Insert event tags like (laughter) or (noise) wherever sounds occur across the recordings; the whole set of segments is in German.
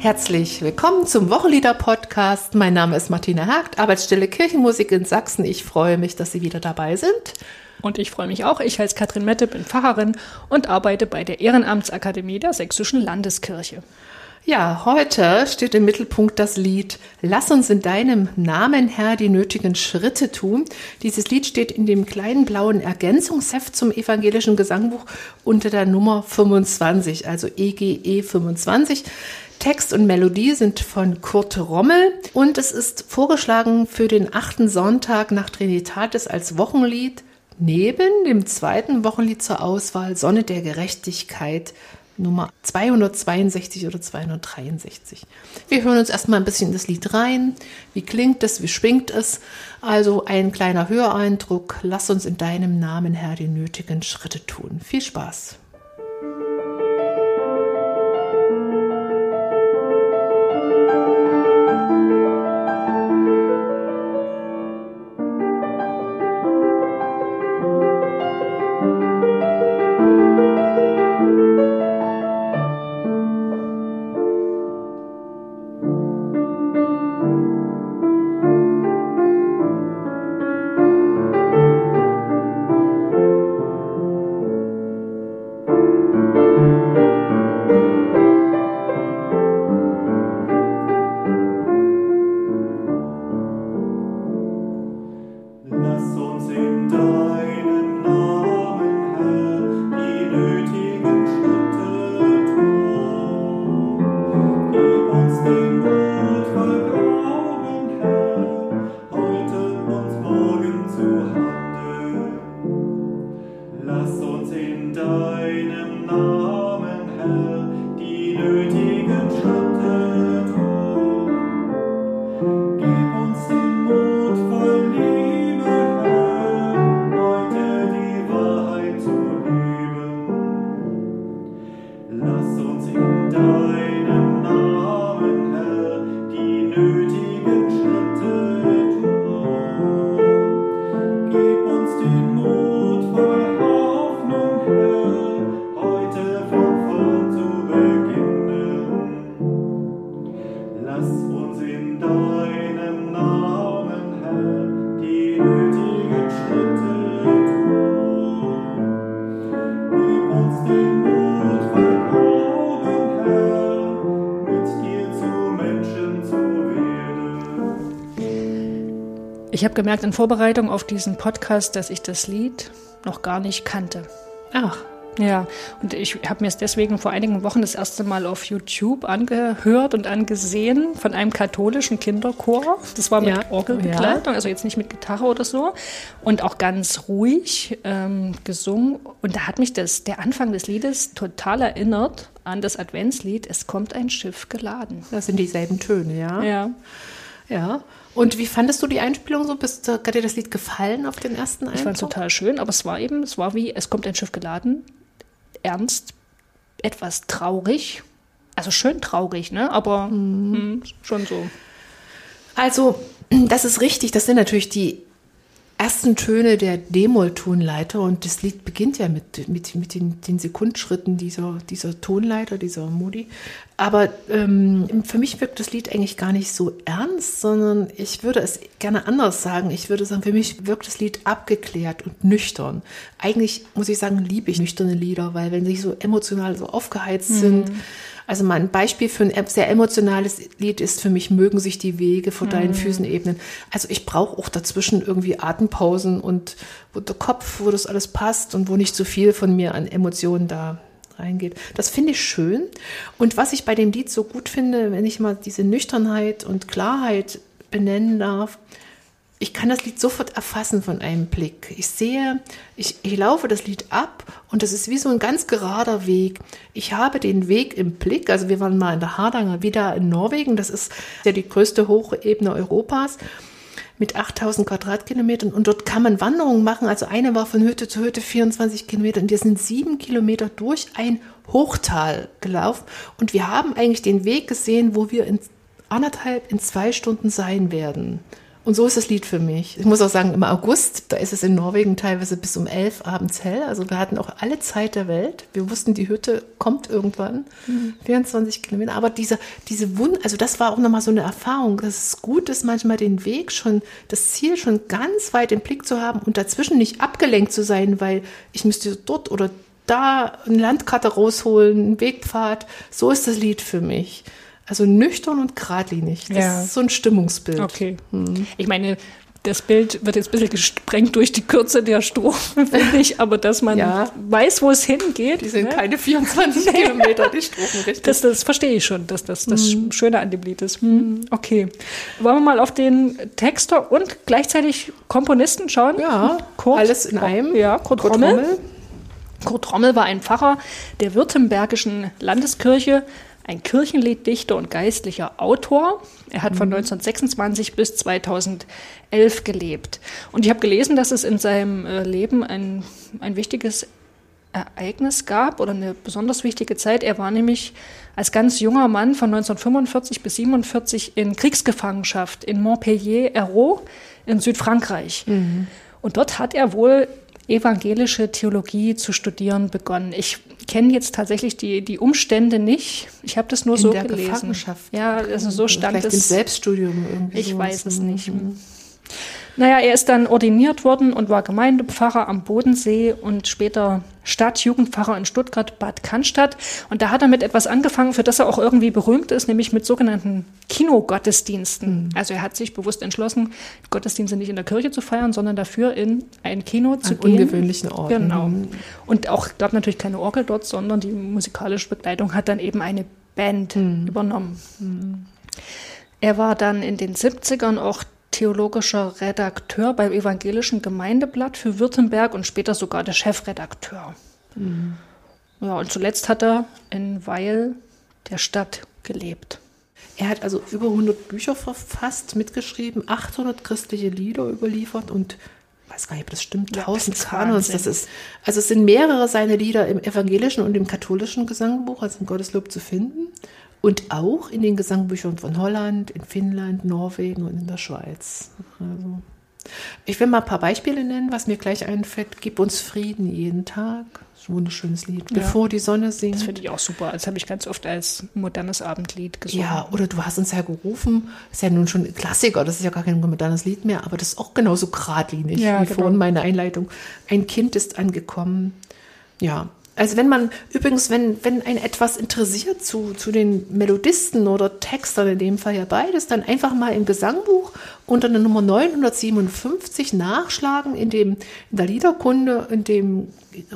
Herzlich willkommen zum Wochenlieder-Podcast. Mein Name ist Martina Hagt, Arbeitsstelle Kirchenmusik in Sachsen. Ich freue mich, dass Sie wieder dabei sind. Und ich freue mich auch. Ich heiße Katrin Mette, bin Pfarrerin und arbeite bei der Ehrenamtsakademie der Sächsischen Landeskirche. Ja, heute steht im Mittelpunkt das Lied Lass uns in deinem Namen, Herr, die nötigen Schritte tun. Dieses Lied steht in dem kleinen blauen Ergänzungsheft zum evangelischen Gesangbuch unter der Nummer 25, also EGE 25. Text und Melodie sind von Kurt Rommel und es ist vorgeschlagen für den achten Sonntag nach Trinitatis als Wochenlied neben dem zweiten Wochenlied zur Auswahl Sonne der Gerechtigkeit Nummer 262 oder 263. Wir hören uns erstmal ein bisschen das Lied rein. Wie klingt es? Wie schwingt es? Also ein kleiner Höreindruck. Lass uns in deinem Namen, Herr, die nötigen Schritte tun. Viel Spaß. Ich habe gemerkt in Vorbereitung auf diesen Podcast, dass ich das Lied noch gar nicht kannte. Ach. Ja, und ich habe mir es deswegen vor einigen Wochen das erste Mal auf YouTube angehört und angesehen von einem katholischen Kinderchor. Das war mit ja, Orgelbegleitung, ja. also jetzt nicht mit Gitarre oder so. Und auch ganz ruhig ähm, gesungen. Und da hat mich das, der Anfang des Liedes total erinnert an das Adventslied Es kommt ein Schiff geladen. Das sind dieselben Töne, ja. Ja. Ja. Und wie fandest du die Einspielung so? Bist, hat dir das Lied gefallen auf den ersten Eindruck? Ich fand es total schön, aber es war eben, es war wie, es kommt ein Schiff geladen, ernst, etwas traurig, also schön traurig, ne? Aber mhm. mh, hm, schon so. Also, (clears throat) das ist richtig, das sind natürlich die ersten Töne der D-Moll-Tonleiter und das Lied beginnt ja mit, mit, mit den, den Sekundschritten dieser, dieser Tonleiter, dieser Modi. Aber ähm, für mich wirkt das Lied eigentlich gar nicht so ernst, sondern ich würde es gerne anders sagen. Ich würde sagen, für mich wirkt das Lied abgeklärt und nüchtern. Eigentlich muss ich sagen, liebe ich nüchterne Lieder, weil wenn sie so emotional so aufgeheizt mhm. sind, also mein Beispiel für ein sehr emotionales Lied ist für mich, mögen sich die Wege vor deinen mhm. Füßen ebnen. Also ich brauche auch dazwischen irgendwie Atempausen und wo der Kopf, wo das alles passt und wo nicht so viel von mir an Emotionen da reingeht. Das finde ich schön. Und was ich bei dem Lied so gut finde, wenn ich mal diese Nüchternheit und Klarheit benennen darf, ich kann das Lied sofort erfassen von einem Blick. Ich sehe, ich, ich laufe das Lied ab und das ist wie so ein ganz gerader Weg. Ich habe den Weg im Blick. Also wir waren mal in der Hardanger wieder in Norwegen. Das ist ja die größte Hochebene Europas mit 8000 Quadratkilometern und dort kann man Wanderungen machen. Also eine war von Hütte zu Hütte 24 Kilometer und wir sind sieben Kilometer durch ein Hochtal gelaufen und wir haben eigentlich den Weg gesehen, wo wir in anderthalb, in zwei Stunden sein werden. Und so ist das Lied für mich. Ich muss auch sagen, im August, da ist es in Norwegen teilweise bis um elf abends hell. Also wir hatten auch alle Zeit der Welt. Wir wussten, die Hütte kommt irgendwann. Mhm. 24 Kilometer. Aber diese, diese Wund, also das war auch nochmal so eine Erfahrung, dass es gut ist, manchmal den Weg schon, das Ziel schon ganz weit im Blick zu haben und dazwischen nicht abgelenkt zu sein, weil ich müsste dort oder da eine Landkarte rausholen, einen Wegpfad. So ist das Lied für mich. Also nüchtern und geradlinig. Das ja. ist so ein Stimmungsbild. Okay. Hm. Ich meine, das Bild wird jetzt ein bisschen gesprengt durch die Kürze der Strophen, (laughs) finde ich, aber dass man ja. weiß, wo es hingeht. Die sind ne? keine 24 (laughs) Kilometer, die Strophen, richtig. Das, das verstehe ich schon, dass das das mhm. Schöne an dem Lied ist. Mhm. Okay. Wollen wir mal auf den Texter und gleichzeitig Komponisten schauen? Ja, Kurt, alles in einem. Ja, Kurt, Kurt Rommel. Rommel. Kurt Rommel war ein Pfarrer der Württembergischen Landeskirche, ein Kirchenlieddichter und geistlicher Autor. Er hat von 1926 mhm. bis 2011 gelebt. Und ich habe gelesen, dass es in seinem äh, Leben ein, ein wichtiges Ereignis gab oder eine besonders wichtige Zeit. Er war nämlich als ganz junger Mann von 1945 bis 1947 in Kriegsgefangenschaft in Montpellier-Hérault in Südfrankreich. Mhm. Und dort hat er wohl evangelische Theologie zu studieren begonnen. Ich kenne jetzt tatsächlich die, die Umstände nicht. Ich habe das nur In so der gelesen. Gefangenschaft. Ja, also so stand Vielleicht es. im Selbststudium irgendwie. Ich weiß es nicht. Mhm. Naja, er ist dann ordiniert worden und war Gemeindepfarrer am Bodensee und später Stadtjugendpfarrer in Stuttgart-Bad Cannstatt. Und da hat er mit etwas angefangen, für das er auch irgendwie berühmt ist, nämlich mit sogenannten Kinogottesdiensten. Mhm. Also er hat sich bewusst entschlossen, Gottesdienste nicht in der Kirche zu feiern, sondern dafür in ein Kino zu An gehen. ungewöhnlichen Ort. Genau. Und auch gab natürlich keine Orgel dort, sondern die musikalische Begleitung hat dann eben eine Band mhm. übernommen. Mhm. Er war dann in den 70ern auch theologischer Redakteur beim Evangelischen Gemeindeblatt für Württemberg und später sogar der Chefredakteur. Mhm. Ja, und zuletzt hat er in Weil der Stadt gelebt. Er hat also über 100 Bücher verfasst, mitgeschrieben, 800 christliche Lieder überliefert und weiß gar nicht, ob das stimmt, ja, 1000 Kanons. Das ist, also es sind mehrere seiner Lieder im evangelischen und im katholischen Gesangbuch, also im Gotteslob zu finden. Und auch in den Gesangbüchern von Holland, in Finnland, Norwegen und in der Schweiz. Also, ich will mal ein paar Beispiele nennen, was mir gleich einfällt. Gib uns Frieden jeden Tag. Das ist ein wunderschönes Lied. Ja. Bevor die Sonne singt. Das finde ich auch super. Das habe ich ganz oft als modernes Abendlied gesungen. Ja, oder du hast uns ja gerufen. Das ist ja nun schon ein Klassiker. Das ist ja gar kein modernes Lied mehr, aber das ist auch genauso geradlinig ja, wie genau. vorhin meine Einleitung. Ein Kind ist angekommen. Ja, also wenn man, übrigens, wenn, wenn ein etwas interessiert zu, zu den Melodisten oder Textern, in dem Fall ja beides, dann einfach mal im Gesangbuch unter der Nummer 957 nachschlagen in dem, in der Liederkunde, in dem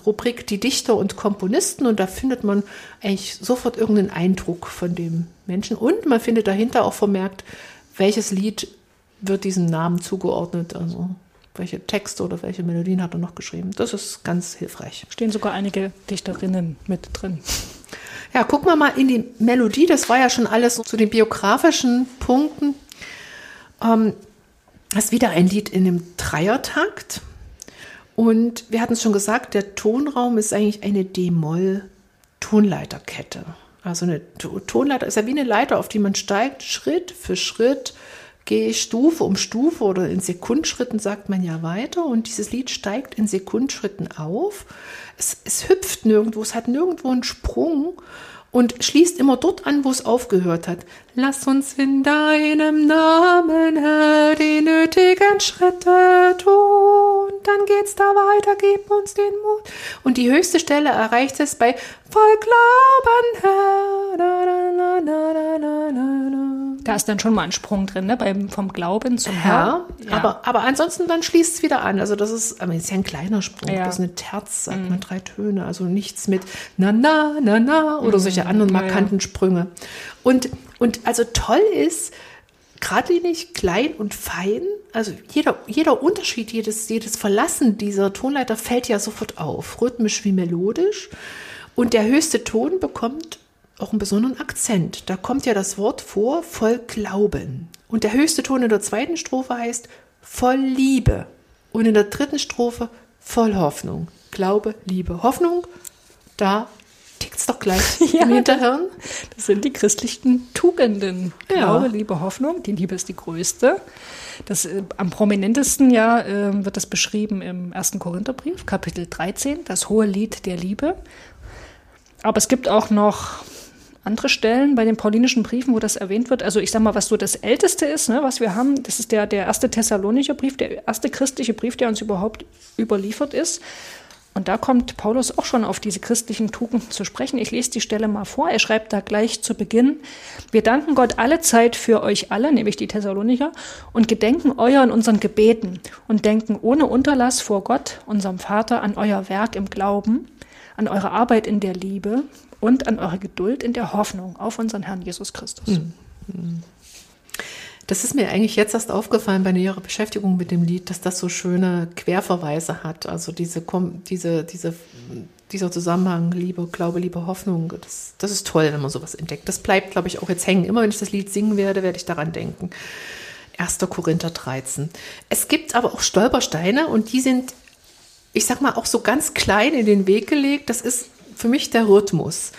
Rubrik Die Dichter und Komponisten und da findet man eigentlich sofort irgendeinen Eindruck von dem Menschen und man findet dahinter auch vermerkt, welches Lied wird diesem Namen zugeordnet. Also welche Texte oder welche Melodien hat er noch geschrieben. Das ist ganz hilfreich. Stehen sogar einige Dichterinnen mit drin. Ja, gucken wir mal in die Melodie. Das war ja schon alles zu den biografischen Punkten. Ähm, das ist wieder ein Lied in einem Dreiertakt. Und wir hatten es schon gesagt, der Tonraum ist eigentlich eine D-Moll-Tonleiterkette. Also eine Tonleiter ist ja wie eine Leiter, auf die man steigt, Schritt für Schritt gehe ich Stufe um Stufe oder in Sekundschritten sagt man ja weiter und dieses Lied steigt in Sekundschritten auf. Es, es hüpft nirgendwo, es hat nirgendwo einen Sprung und schließt immer dort an, wo es aufgehört hat. Lass uns in deinem Namen, Herr, die nötigen Schritte tun. Dann geht's da weiter, gib uns den Mut. Und die höchste Stelle erreicht es bei Voll Glauben, Herr. Da, da, da, da ist dann schon mal ein Sprung drin, ne? Beim, vom Glauben zum Herr. Ja, aber, aber ansonsten dann schließt es wieder an. Also das ist, aber ist ja ein kleiner Sprung. Ja. Das ist eine Terz, sagt mhm. man, drei Töne. Also nichts mit na, na, na, na oder mhm. solche anderen markanten ja, Sprünge. Und, und also toll ist, geradlinig, klein und fein. Also jeder, jeder Unterschied, jedes, jedes Verlassen dieser Tonleiter fällt ja sofort auf, rhythmisch wie melodisch. Und der höchste Ton bekommt auch einen besonderen Akzent. Da kommt ja das Wort vor, voll Glauben. Und der höchste Ton in der zweiten Strophe heißt voll Liebe. Und in der dritten Strophe voll Hoffnung. Glaube, Liebe, Hoffnung. Da es doch gleich (laughs) ja, im Hinterhirn. Das sind die christlichen Tugenden. Ja. Glaube, Liebe, Hoffnung. Die Liebe ist die größte. Das, äh, am prominentesten ja äh, wird das beschrieben im ersten Korintherbrief, Kapitel 13, das hohe Lied der Liebe. Aber es gibt auch noch andere Stellen bei den paulinischen Briefen, wo das erwähnt wird. Also ich sage mal, was so das Älteste ist, ne, was wir haben, das ist der, der erste Thessalonischer Brief, der erste christliche Brief, der uns überhaupt überliefert ist. Und da kommt Paulus auch schon auf diese christlichen Tugenden zu sprechen. Ich lese die Stelle mal vor. Er schreibt da gleich zu Beginn, wir danken Gott alle Zeit für euch alle, nämlich die Thessalonicher, und gedenken euer in unseren Gebeten und denken ohne Unterlass vor Gott, unserem Vater, an euer Werk im Glauben, an eure Arbeit in der Liebe und an eure Geduld in der Hoffnung auf unseren Herrn Jesus Christus. Mhm. Das ist mir eigentlich jetzt erst aufgefallen bei näherer Beschäftigung mit dem Lied, dass das so schöne Querverweise hat. Also diese, diese, diese, dieser Zusammenhang Liebe, Glaube, Liebe, Hoffnung. Das, das ist toll, wenn man sowas entdeckt. Das bleibt, glaube ich, auch jetzt hängen. Immer wenn ich das Lied singen werde, werde ich daran denken. 1. Korinther 13. Es gibt aber auch Stolpersteine und die sind, ich sag mal, auch so ganz klein in den Weg gelegt. Das ist für mich der Rhythmus.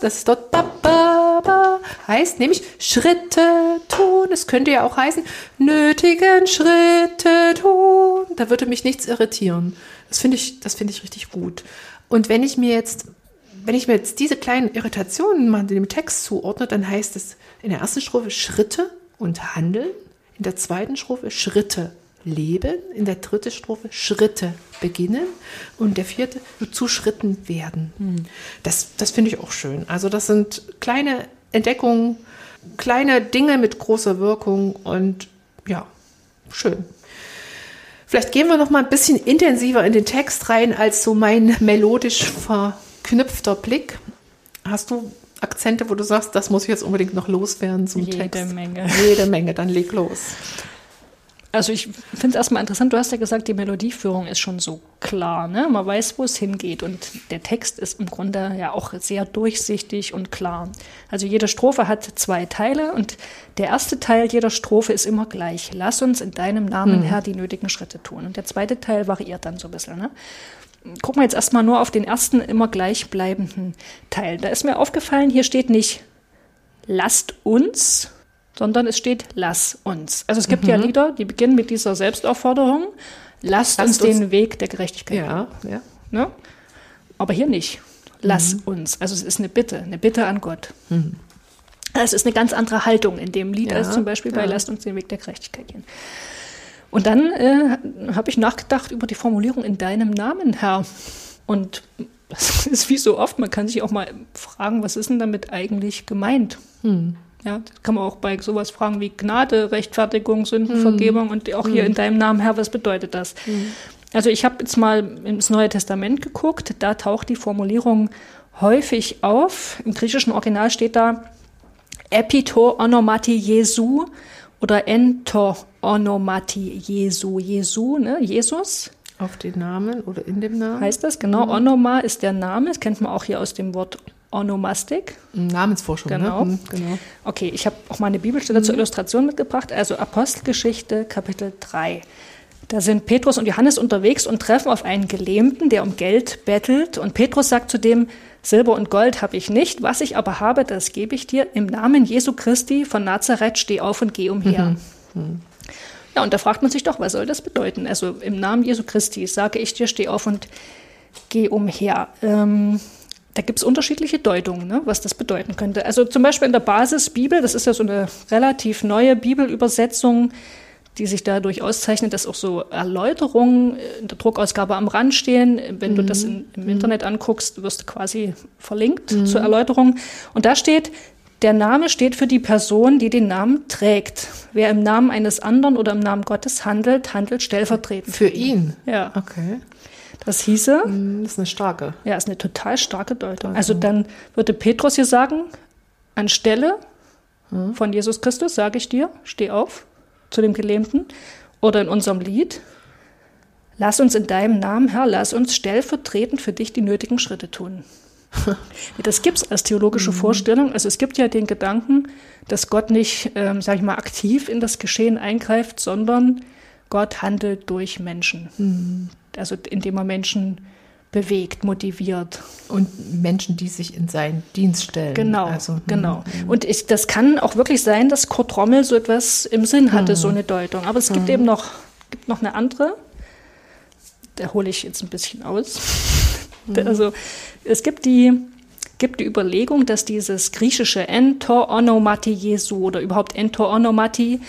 Das ist dort heißt nämlich Schritte tun. Es könnte ja auch heißen nötigen Schritte tun. Da würde mich nichts irritieren. Das finde ich, das ich richtig gut. Und wenn ich mir jetzt, wenn ich mir jetzt diese kleinen Irritationen mal dem Text zuordne, dann heißt es in der ersten Strophe Schritte und Handeln, in der zweiten Strophe Schritte leben, in der dritten Strophe Schritte beginnen und der vierte zu Schritten werden. Hm. Das, das finde ich auch schön. Also das sind kleine Entdeckungen, kleine Dinge mit großer Wirkung und ja, schön. Vielleicht gehen wir noch mal ein bisschen intensiver in den Text rein als so mein melodisch verknüpfter Blick. Hast du Akzente, wo du sagst, das muss ich jetzt unbedingt noch loswerden zum Jede Text? Jede Menge. Jede Menge, dann leg los. Also ich finde es erstmal interessant, du hast ja gesagt, die Melodieführung ist schon so klar, ne? Man weiß, wo es hingeht und der Text ist im Grunde ja auch sehr durchsichtig und klar. Also jede Strophe hat zwei Teile und der erste Teil jeder Strophe ist immer gleich. Lass uns in deinem Namen, hm. Herr, die nötigen Schritte tun. Und der zweite Teil variiert dann so ein bisschen, ne? Gucken wir jetzt erstmal nur auf den ersten immer gleichbleibenden Teil. Da ist mir aufgefallen, hier steht nicht lasst uns, sondern es steht Lass uns. Also es gibt mhm. ja Lieder, die beginnen mit dieser Selbstaufforderung, lasst, lasst uns, uns den Weg der Gerechtigkeit ja, gehen. Ja. Ne? Aber hier nicht. Lass mhm. uns. Also es ist eine Bitte, eine Bitte an Gott. Mhm. Es ist eine ganz andere Haltung in dem Lied ja, als zum Beispiel bei ja. Lasst uns den Weg der Gerechtigkeit gehen. Und dann äh, habe ich nachgedacht über die Formulierung in deinem Namen, Herr. Und (laughs) das ist wie so oft, man kann sich auch mal fragen, was ist denn damit eigentlich gemeint? Hm. Ja, das kann man auch bei sowas fragen wie Gnade, Rechtfertigung, Sündenvergebung mhm. und auch hier mhm. in deinem Namen, Herr, was bedeutet das? Mhm. Also ich habe jetzt mal ins Neue Testament geguckt, da taucht die Formulierung häufig auf. Im griechischen Original steht da Epito onomati Jesu oder Ento onomati Jesu. Jesu, ne? Jesus. Auf den Namen oder in dem Namen? Heißt das, genau. Mhm. Onoma ist der Name, das kennt man auch hier aus dem Wort Onomastik. Namensforschung, ne? genau. Ne? genau. Okay, ich habe auch mal eine Bibelstelle mhm. zur Illustration mitgebracht, also Apostelgeschichte, Kapitel 3. Da sind Petrus und Johannes unterwegs und treffen auf einen Gelähmten, der um Geld bettelt. Und Petrus sagt zu dem, Silber und Gold habe ich nicht, was ich aber habe, das gebe ich dir. Im Namen Jesu Christi von Nazareth steh auf und geh umher. Mhm. Mhm. Ja, und da fragt man sich doch, was soll das bedeuten? Also im Namen Jesu Christi sage ich dir, steh auf und geh umher. Ähm, da gibt es unterschiedliche Deutungen, ne, was das bedeuten könnte. Also zum Beispiel in der Basisbibel, das ist ja so eine relativ neue Bibelübersetzung, die sich dadurch auszeichnet, dass auch so Erläuterungen in der Druckausgabe am Rand stehen. Wenn mhm. du das in, im Internet anguckst, wirst du quasi verlinkt mhm. zur Erläuterung. Und da steht, der Name steht für die Person, die den Namen trägt. Wer im Namen eines anderen oder im Namen Gottes handelt, handelt stellvertretend. Für ihn? Ja. Okay. Das hieße. Mm, das ist eine starke. Ja, ist eine total starke Deutung. Also dann würde Petrus hier sagen, anstelle hm. von Jesus Christus sage ich dir, steh auf zu dem Gelähmten. Oder in unserem Lied, lass uns in deinem Namen, Herr, lass uns stellvertretend für dich die nötigen Schritte tun. (laughs) das gibt es als theologische mhm. Vorstellung. Also es gibt ja den Gedanken, dass Gott nicht, ähm, sage ich mal, aktiv in das Geschehen eingreift, sondern Gott handelt durch Menschen. Mhm. Also indem er Menschen bewegt, motiviert. Und Menschen, die sich in seinen Dienst stellen. Genau, also, hm, genau. Hm. Und ich, das kann auch wirklich sein, dass Kurt Rommel so etwas im Sinn hatte, hm. so eine Deutung. Aber es gibt hm. eben noch, gibt noch eine andere. Da hole ich jetzt ein bisschen aus. Hm. Also es gibt die, gibt die Überlegung, dass dieses griechische Entoonomati Jesu oder überhaupt Entoonomati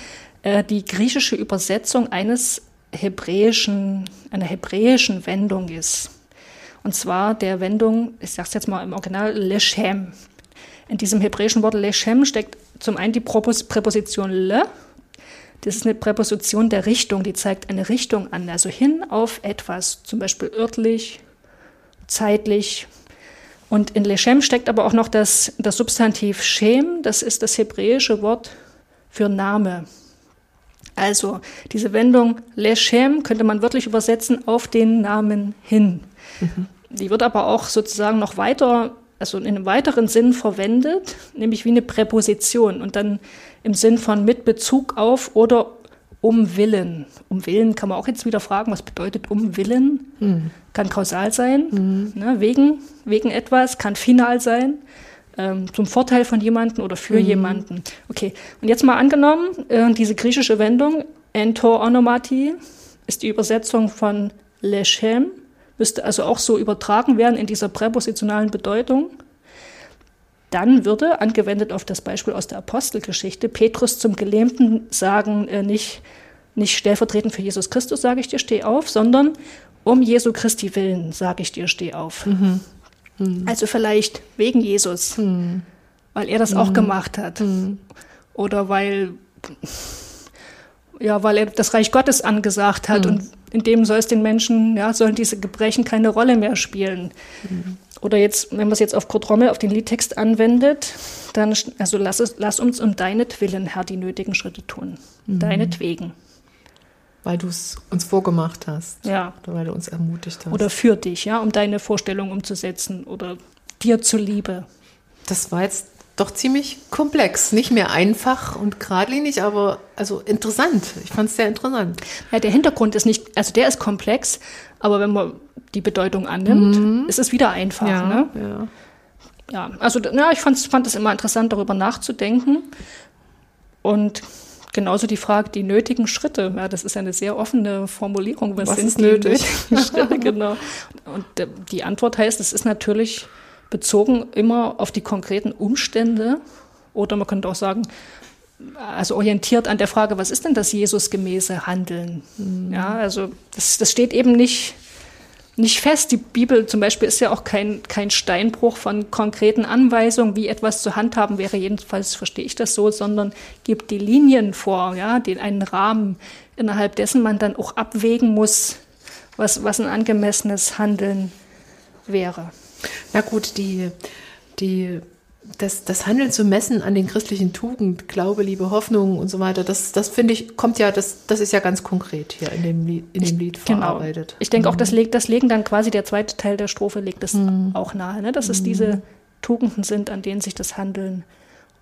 äh, die griechische Übersetzung eines hebräischen, einer hebräischen Wendung ist. Und zwar der Wendung, ich sage es jetzt mal im Original, Leshem. In diesem hebräischen Wort Leshem steckt zum einen die Präposition le. Das ist eine Präposition der Richtung, die zeigt eine Richtung an, also hin auf etwas, zum Beispiel örtlich, zeitlich. Und in Leshem steckt aber auch noch das, das Substantiv Shem, das ist das hebräische Wort für Name. Also diese Wendung Leshem könnte man wirklich übersetzen auf den Namen hin. Mhm. Die wird aber auch sozusagen noch weiter, also in einem weiteren Sinn verwendet, nämlich wie eine Präposition und dann im Sinn von mit Bezug auf oder um Willen. Um Willen kann man auch jetzt wieder fragen, was bedeutet um Willen? Mhm. Kann kausal sein, mhm. ne, wegen, wegen etwas, kann final sein ähm, zum Vorteil von jemandem oder für mhm. jemanden. Okay, und jetzt mal angenommen, äh, diese griechische Wendung, entor onomati, ist die Übersetzung von lechem, müsste also auch so übertragen werden in dieser präpositionalen Bedeutung. Dann würde, angewendet auf das Beispiel aus der Apostelgeschichte, Petrus zum Gelähmten sagen, äh, nicht, nicht stellvertretend für Jesus Christus sage ich dir, steh auf, sondern um Jesu Christi willen sage ich dir, steh auf. Mhm. Mhm. Also vielleicht wegen Jesus, mhm. weil er das auch hm. gemacht hat. Hm. Oder weil, ja, weil er das Reich Gottes angesagt hat hm. und in dem soll es den Menschen, ja, sollen diese Gebrechen keine Rolle mehr spielen. Oder jetzt, wenn man es jetzt auf Kurt Rommel, auf den Liedtext anwendet, dann, also lass, es, lass uns um deinetwillen, Herr, die nötigen Schritte tun. Mhm. Deinetwegen. Weil du es uns vorgemacht hast. Ja. Oder weil du uns ermutigt hast. Oder für dich, ja, um deine Vorstellung umzusetzen oder dir zuliebe. Das war jetzt doch ziemlich komplex. Nicht mehr einfach und geradlinig, aber also interessant. Ich fand es sehr interessant. Ja, der Hintergrund ist nicht, also der ist komplex, aber wenn man die Bedeutung annimmt, mhm. ist es wieder einfach. Ja, ne? ja. ja also ja, ich fand es immer interessant, darüber nachzudenken. Und genauso die Frage, die nötigen Schritte. Ja, das ist eine sehr offene Formulierung. Was, Was sind ist nötig? (laughs) Schritte, genau. Und die Antwort heißt, es ist natürlich bezogen immer auf die konkreten Umstände. Oder man könnte auch sagen, also orientiert an der Frage, was ist denn das Jesusgemäße Handeln? Mhm. Ja, also das, das steht eben nicht nicht fest. Die Bibel zum Beispiel ist ja auch kein, kein Steinbruch von konkreten Anweisungen, wie etwas zu handhaben wäre. Jedenfalls verstehe ich das so, sondern gibt die Linien vor, ja, den einen Rahmen, innerhalb dessen man dann auch abwägen muss, was, was ein angemessenes Handeln wäre. Na gut, die, die das, das Handeln zu messen an den christlichen Tugend, Glaube, Liebe, Hoffnung und so weiter, das, das finde ich, kommt ja, das, das ist ja ganz konkret hier in dem Lied, in dem Lied genau. verarbeitet. Ich denke mhm. auch, das, leg, das legen dann quasi der zweite Teil der Strophe legt das mhm. auch nahe, ne? dass es mhm. diese Tugenden sind, an denen sich das Handeln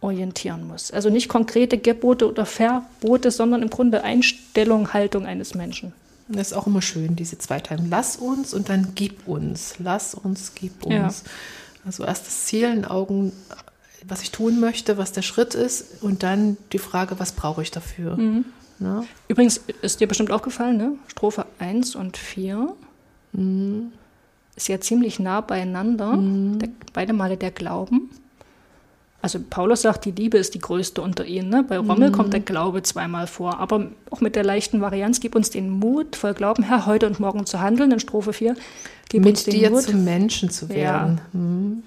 orientieren muss. Also nicht konkrete Gebote oder Verbote, sondern im Grunde Einstellung, Haltung eines Menschen. Das ist auch immer schön, diese zwei Teile. Lass uns und dann gib uns. Lass uns, gib uns. Ja. Also erst das Ziel in Augen, was ich tun möchte, was der Schritt ist und dann die Frage, was brauche ich dafür. Mhm. Ne? Übrigens ist dir bestimmt aufgefallen, ne? Strophe 1 und 4 mhm. ist ja ziemlich nah beieinander, mhm. der, beide Male der Glauben. Also Paulus sagt, die Liebe ist die größte unter ihnen. Ne? Bei Rommel mhm. kommt der Glaube zweimal vor, aber auch mit der leichten Varianz, gib uns den Mut, voll Glauben, Herr, heute und morgen zu handeln, in Strophe 4. Gib mit uns den dir Mut. zum Menschen zu werden. Ja. Mhm.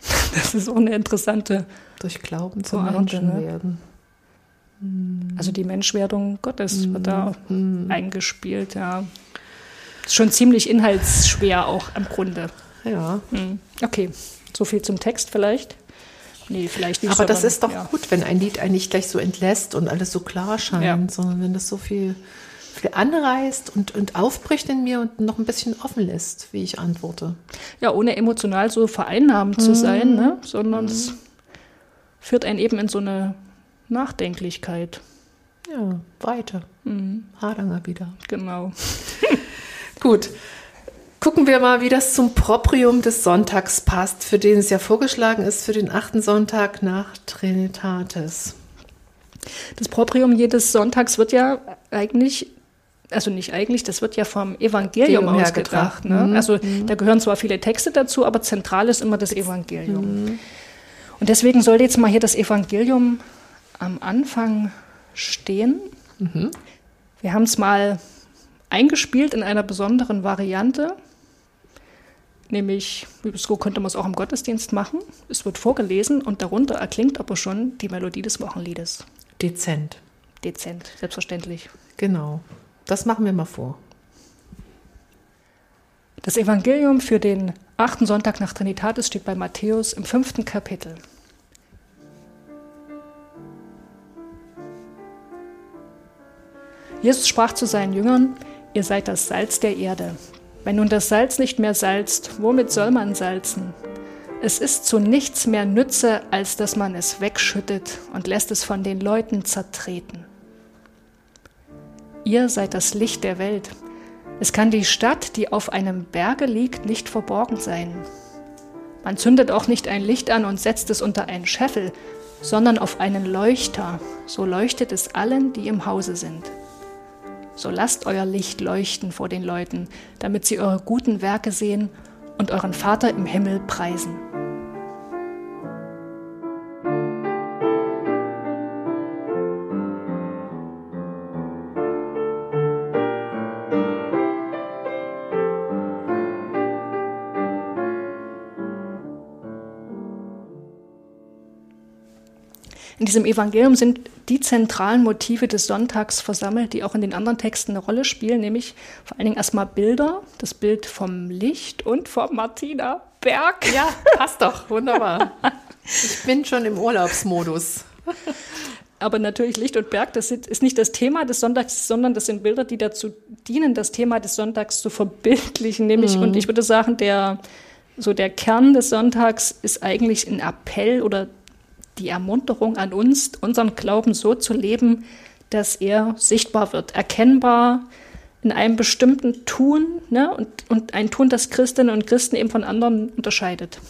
(laughs) Das ist auch eine interessante Durch Glauben zum Menschen ne? werden. Mhm. Also die Menschwerdung Gottes mhm. wird da mhm. eingespielt, ja. Ist schon ziemlich inhaltsschwer auch im Grunde. Ja. Mhm. Okay, so viel zum Text vielleicht. Nee, vielleicht nicht. Aber das ist doch ja. gut, wenn ein Lied einen nicht gleich so entlässt und alles so klar scheint, ja. sondern wenn das so viel, viel anreißt und, und aufbricht in mir und noch ein bisschen offen lässt, wie ich antworte. Ja, ohne emotional so vereinnahmend mhm. zu sein, ne? sondern mhm. es führt einen eben in so eine Nachdenklichkeit. Ja, weiter. Mhm. Hardanger wieder. Genau. (laughs) Gut. Gucken wir mal, wie das zum Proprium des Sonntags passt, für den es ja vorgeschlagen ist, für den achten Sonntag nach Trinitatis. Das Proprium jedes Sonntags wird ja eigentlich also nicht eigentlich, das wird ja vom Evangelium ausgedacht. Ne? Mhm. Also mhm. da gehören zwar viele Texte dazu, aber zentral ist immer das Evangelium. Mhm. Und deswegen soll jetzt mal hier das Evangelium am Anfang stehen. Mhm. Wir haben es mal eingespielt in einer besonderen Variante. Nämlich, so könnte man es auch im Gottesdienst machen. Es wird vorgelesen und darunter erklingt aber schon die Melodie des Wochenliedes. Dezent. Dezent, selbstverständlich. Genau. Das machen wir mal vor. Das Evangelium für den achten Sonntag nach Trinitatis steht bei Matthäus im fünften Kapitel. Jesus sprach zu seinen Jüngern, ihr seid das Salz der Erde. Wenn nun das Salz nicht mehr salzt, womit soll man salzen? Es ist zu nichts mehr Nütze, als dass man es wegschüttet und lässt es von den Leuten zertreten. Ihr seid das Licht der Welt. Es kann die Stadt, die auf einem Berge liegt, nicht verborgen sein. Man zündet auch nicht ein Licht an und setzt es unter einen Scheffel, sondern auf einen Leuchter, so leuchtet es allen, die im Hause sind. So lasst euer Licht leuchten vor den Leuten, damit sie eure guten Werke sehen und euren Vater im Himmel preisen. Diesem Evangelium sind die zentralen Motive des Sonntags versammelt, die auch in den anderen Texten eine Rolle spielen, nämlich vor allen Dingen erstmal Bilder, das Bild vom Licht und vom Martina Berg. Ja, passt doch, wunderbar. Ich bin schon im Urlaubsmodus. Aber natürlich Licht und Berg, das ist nicht das Thema des Sonntags, sondern das sind Bilder, die dazu dienen, das Thema des Sonntags zu verbildlichen. Nämlich, mhm. und ich würde sagen, der, so der Kern des Sonntags ist eigentlich ein Appell oder die Ermunterung an uns, unseren Glauben so zu leben, dass er sichtbar wird, erkennbar in einem bestimmten Tun ne, und, und ein Tun, das Christinnen und Christen eben von anderen unterscheidet.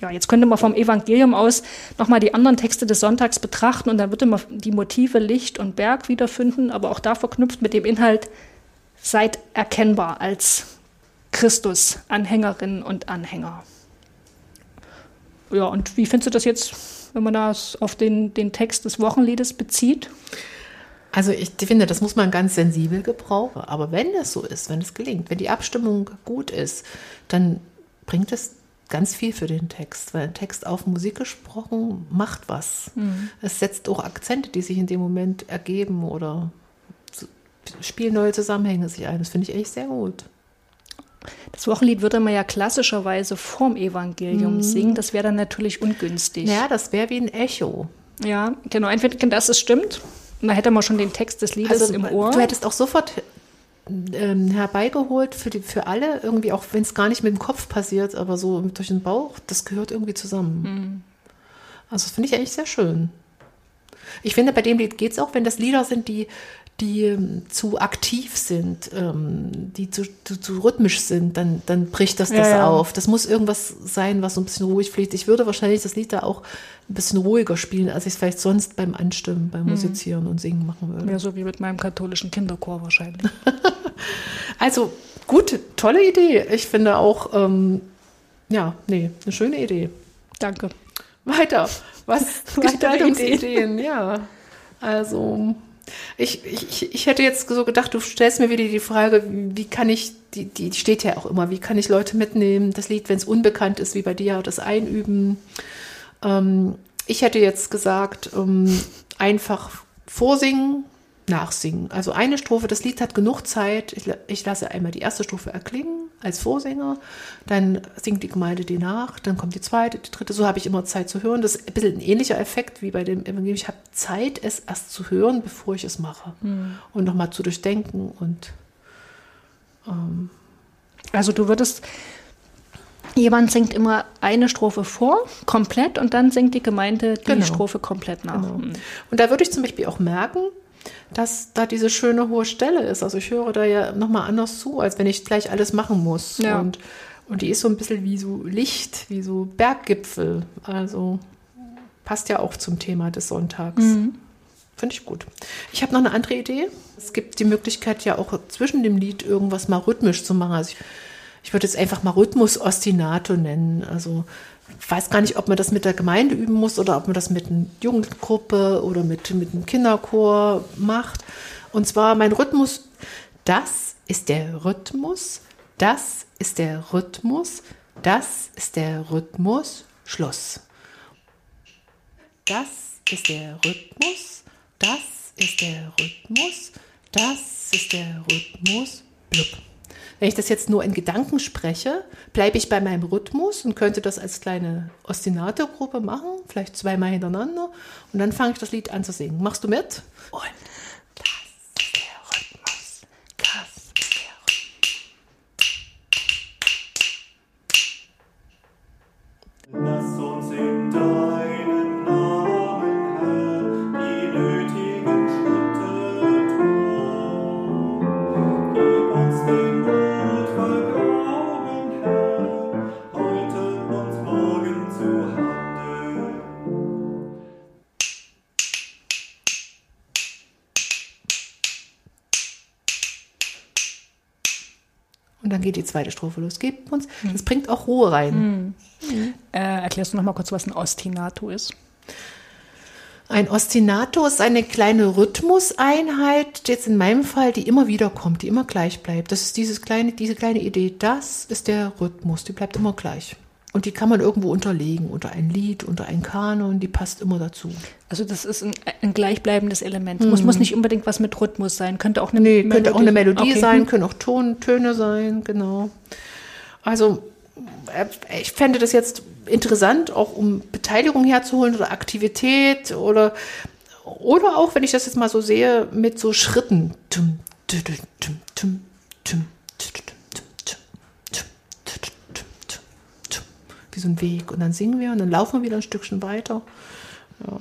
Ja, jetzt könnte man vom Evangelium aus nochmal die anderen Texte des Sonntags betrachten und dann würde man die Motive Licht und Berg wiederfinden, aber auch da verknüpft mit dem Inhalt, seid erkennbar als Christus, Anhängerinnen und Anhänger. Ja, und wie findest du das jetzt, wenn man das auf den, den Text des Wochenliedes bezieht? Also ich finde, das muss man ganz sensibel gebrauchen. Aber wenn das so ist, wenn es gelingt, wenn die Abstimmung gut ist, dann bringt es ganz viel für den Text, weil ein Text auf Musik gesprochen macht was. Mhm. Es setzt auch Akzente, die sich in dem Moment ergeben oder spielen neue Zusammenhänge sich ein. Das finde ich echt sehr gut. Das Wochenlied würde man ja klassischerweise vorm Evangelium mhm. singen. Das wäre dann natürlich ungünstig. Ja, das wäre wie ein Echo. Ja, genau. Entweder das ist stimmt. Da hätte man schon den Text des Liedes also, im Ohr. Du hättest auch sofort ähm, herbeigeholt für, die, für alle, irgendwie, auch wenn es gar nicht mit dem Kopf passiert, aber so durch den Bauch, das gehört irgendwie zusammen. Mhm. Also das finde ich eigentlich sehr schön. Ich finde, bei dem Lied geht es auch, wenn das Lieder sind, die, die ähm, zu aktiv sind, ähm, die zu, zu, zu, rhythmisch sind, dann, dann bricht das das ja, auf. Das muss irgendwas sein, was so ein bisschen ruhig fliegt. Ich würde wahrscheinlich das Lied da auch ein bisschen ruhiger spielen, als ich es vielleicht sonst beim Anstimmen, beim mhm. Musizieren mhm. und Singen machen würde. Ja, so wie mit meinem katholischen Kinderchor wahrscheinlich. (laughs) also gut, tolle Idee. Ich finde auch, ähm, ja, nee, eine schöne Idee. Danke. Weiter. Was? (laughs) Gestaltungsideen, ja. Also ich, ich, ich hätte jetzt so gedacht, du stellst mir wieder die Frage, wie kann ich, die, die steht ja auch immer, wie kann ich Leute mitnehmen, das Lied, wenn es unbekannt ist, wie bei dir, das einüben. Ähm, ich hätte jetzt gesagt, ähm, einfach vorsingen, nachsingen. Also eine Strophe, das Lied hat genug Zeit. Ich, ich, lasse einmal die erste Strophe erklingen als Vorsänger, dann singt die Gemeinde die nach, dann kommt die zweite, die dritte. So habe ich immer Zeit zu hören. Das ist ein bisschen ein ähnlicher Effekt wie bei dem Evangelium. Ich habe Zeit, es erst zu hören, bevor ich es mache. Mhm. Und nochmal zu durchdenken und ähm, also du würdest Jemand singt immer eine Strophe vor, komplett, und dann singt die Gemeinde die genau. Strophe komplett nach. Genau. Mhm. Und da würde ich zum Beispiel auch merken, dass da diese schöne hohe Stelle ist. Also ich höre da ja nochmal anders zu, als wenn ich gleich alles machen muss. Ja. Und, und die ist so ein bisschen wie so Licht, wie so Berggipfel. Also passt ja auch zum Thema des Sonntags. Mhm. Finde ich gut. Ich habe noch eine andere Idee. Es gibt die Möglichkeit ja auch zwischen dem Lied irgendwas mal rhythmisch zu machen. Also ich, ich würde jetzt einfach mal Rhythmus Ostinato nennen. Also ich weiß gar nicht, ob man das mit der Gemeinde üben muss oder ob man das mit einer Jugendgruppe oder mit, mit einem Kinderchor macht. Und zwar mein Rhythmus, das ist der Rhythmus, das ist der Rhythmus, das ist der Rhythmus, Schluss. Das ist der Rhythmus, das ist der Rhythmus, das ist der Rhythmus, blub. Wenn ich das jetzt nur in Gedanken spreche, bleibe ich bei meinem Rhythmus und könnte das als kleine Ostinato-Gruppe machen, vielleicht zweimal hintereinander. Und dann fange ich das Lied an zu singen. Machst du mit? Und zweite Strophe los. Gebt uns. Mhm. Das bringt auch Ruhe rein. Mhm. Äh, erklärst du noch mal kurz, was ein Ostinato ist? Ein Ostinato ist eine kleine Rhythmuseinheit, jetzt in meinem Fall, die immer wieder kommt, die immer gleich bleibt. Das ist dieses kleine, diese kleine Idee. Das ist der Rhythmus, die bleibt immer gleich. Und die kann man irgendwo unterlegen, unter ein Lied, unter ein Kanon, die passt immer dazu. Also das ist ein, ein gleichbleibendes Element. Mhm. Muss, muss nicht unbedingt was mit Rhythmus sein, könnte auch eine nee, Melodie könnte auch eine Melodie okay. sein, können auch Ton, Töne sein, genau. Also äh, ich fände das jetzt interessant, auch um Beteiligung herzuholen oder Aktivität oder, oder auch, wenn ich das jetzt mal so sehe, mit so Schritten. Tum, tum, tum, tum, tum, wie so ein Weg. Und dann singen wir und dann laufen wir wieder ein Stückchen weiter. Ja.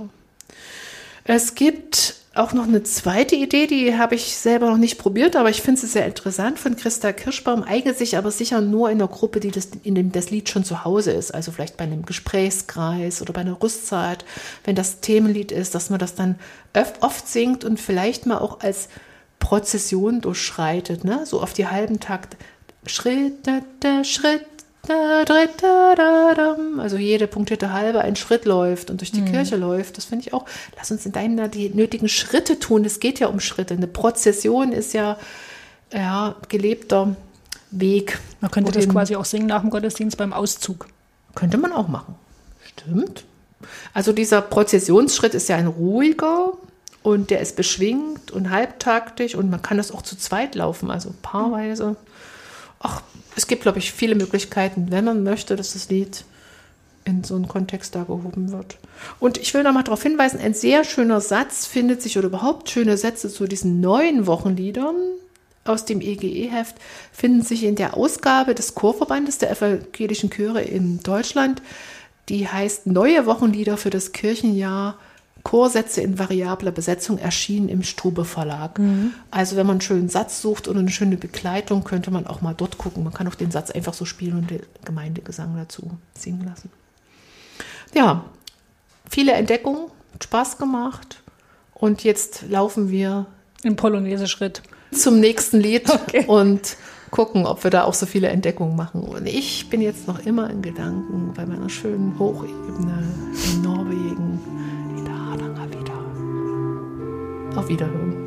Es gibt auch noch eine zweite Idee, die habe ich selber noch nicht probiert, aber ich finde sie sehr interessant von Christa Kirschbaum, eignet sich aber sicher nur in der Gruppe, die das, in dem das Lied schon zu Hause ist, also vielleicht bei einem Gesprächskreis oder bei einer Rüstzeit, wenn das Themenlied ist, dass man das dann oft, oft singt und vielleicht mal auch als Prozession durchschreitet, ne? so auf die halben Takt. Schritt, Schritt, also jede punktierte Halbe einen Schritt läuft und durch die mhm. Kirche läuft. Das finde ich auch. Lass uns in deinem da die nötigen Schritte tun. Es geht ja um Schritte. Eine Prozession ist ja, ja gelebter Weg. Man könnte das quasi auch singen nach dem Gottesdienst beim Auszug. Könnte man auch machen. Stimmt. Also dieser Prozessionsschritt ist ja ein ruhiger und der ist beschwingt und halbtaktig und man kann das auch zu zweit laufen, also paarweise. Ach, es gibt, glaube ich, viele Möglichkeiten, wenn man möchte, dass das Lied in so einen Kontext da gehoben wird. Und ich will noch mal darauf hinweisen, ein sehr schöner Satz findet sich oder überhaupt schöne Sätze zu diesen neuen Wochenliedern aus dem EGE-Heft finden sich in der Ausgabe des Chorverbandes der evangelischen Chöre in Deutschland. Die heißt Neue Wochenlieder für das Kirchenjahr Chorsätze in variabler Besetzung erschienen im Strube Verlag. Mhm. Also wenn man einen schönen Satz sucht und eine schöne Begleitung, könnte man auch mal dort gucken. Man kann auch den Satz einfach so spielen und den Gemeindegesang dazu singen lassen. Ja, viele Entdeckungen, Spaß gemacht und jetzt laufen wir im Polonaise-Schritt zum nächsten Lied (laughs) okay. und gucken, ob wir da auch so viele Entdeckungen machen. Und ich bin jetzt noch immer in Gedanken bei meiner schönen Hochebene in Norwegen. Auf Wiederhören.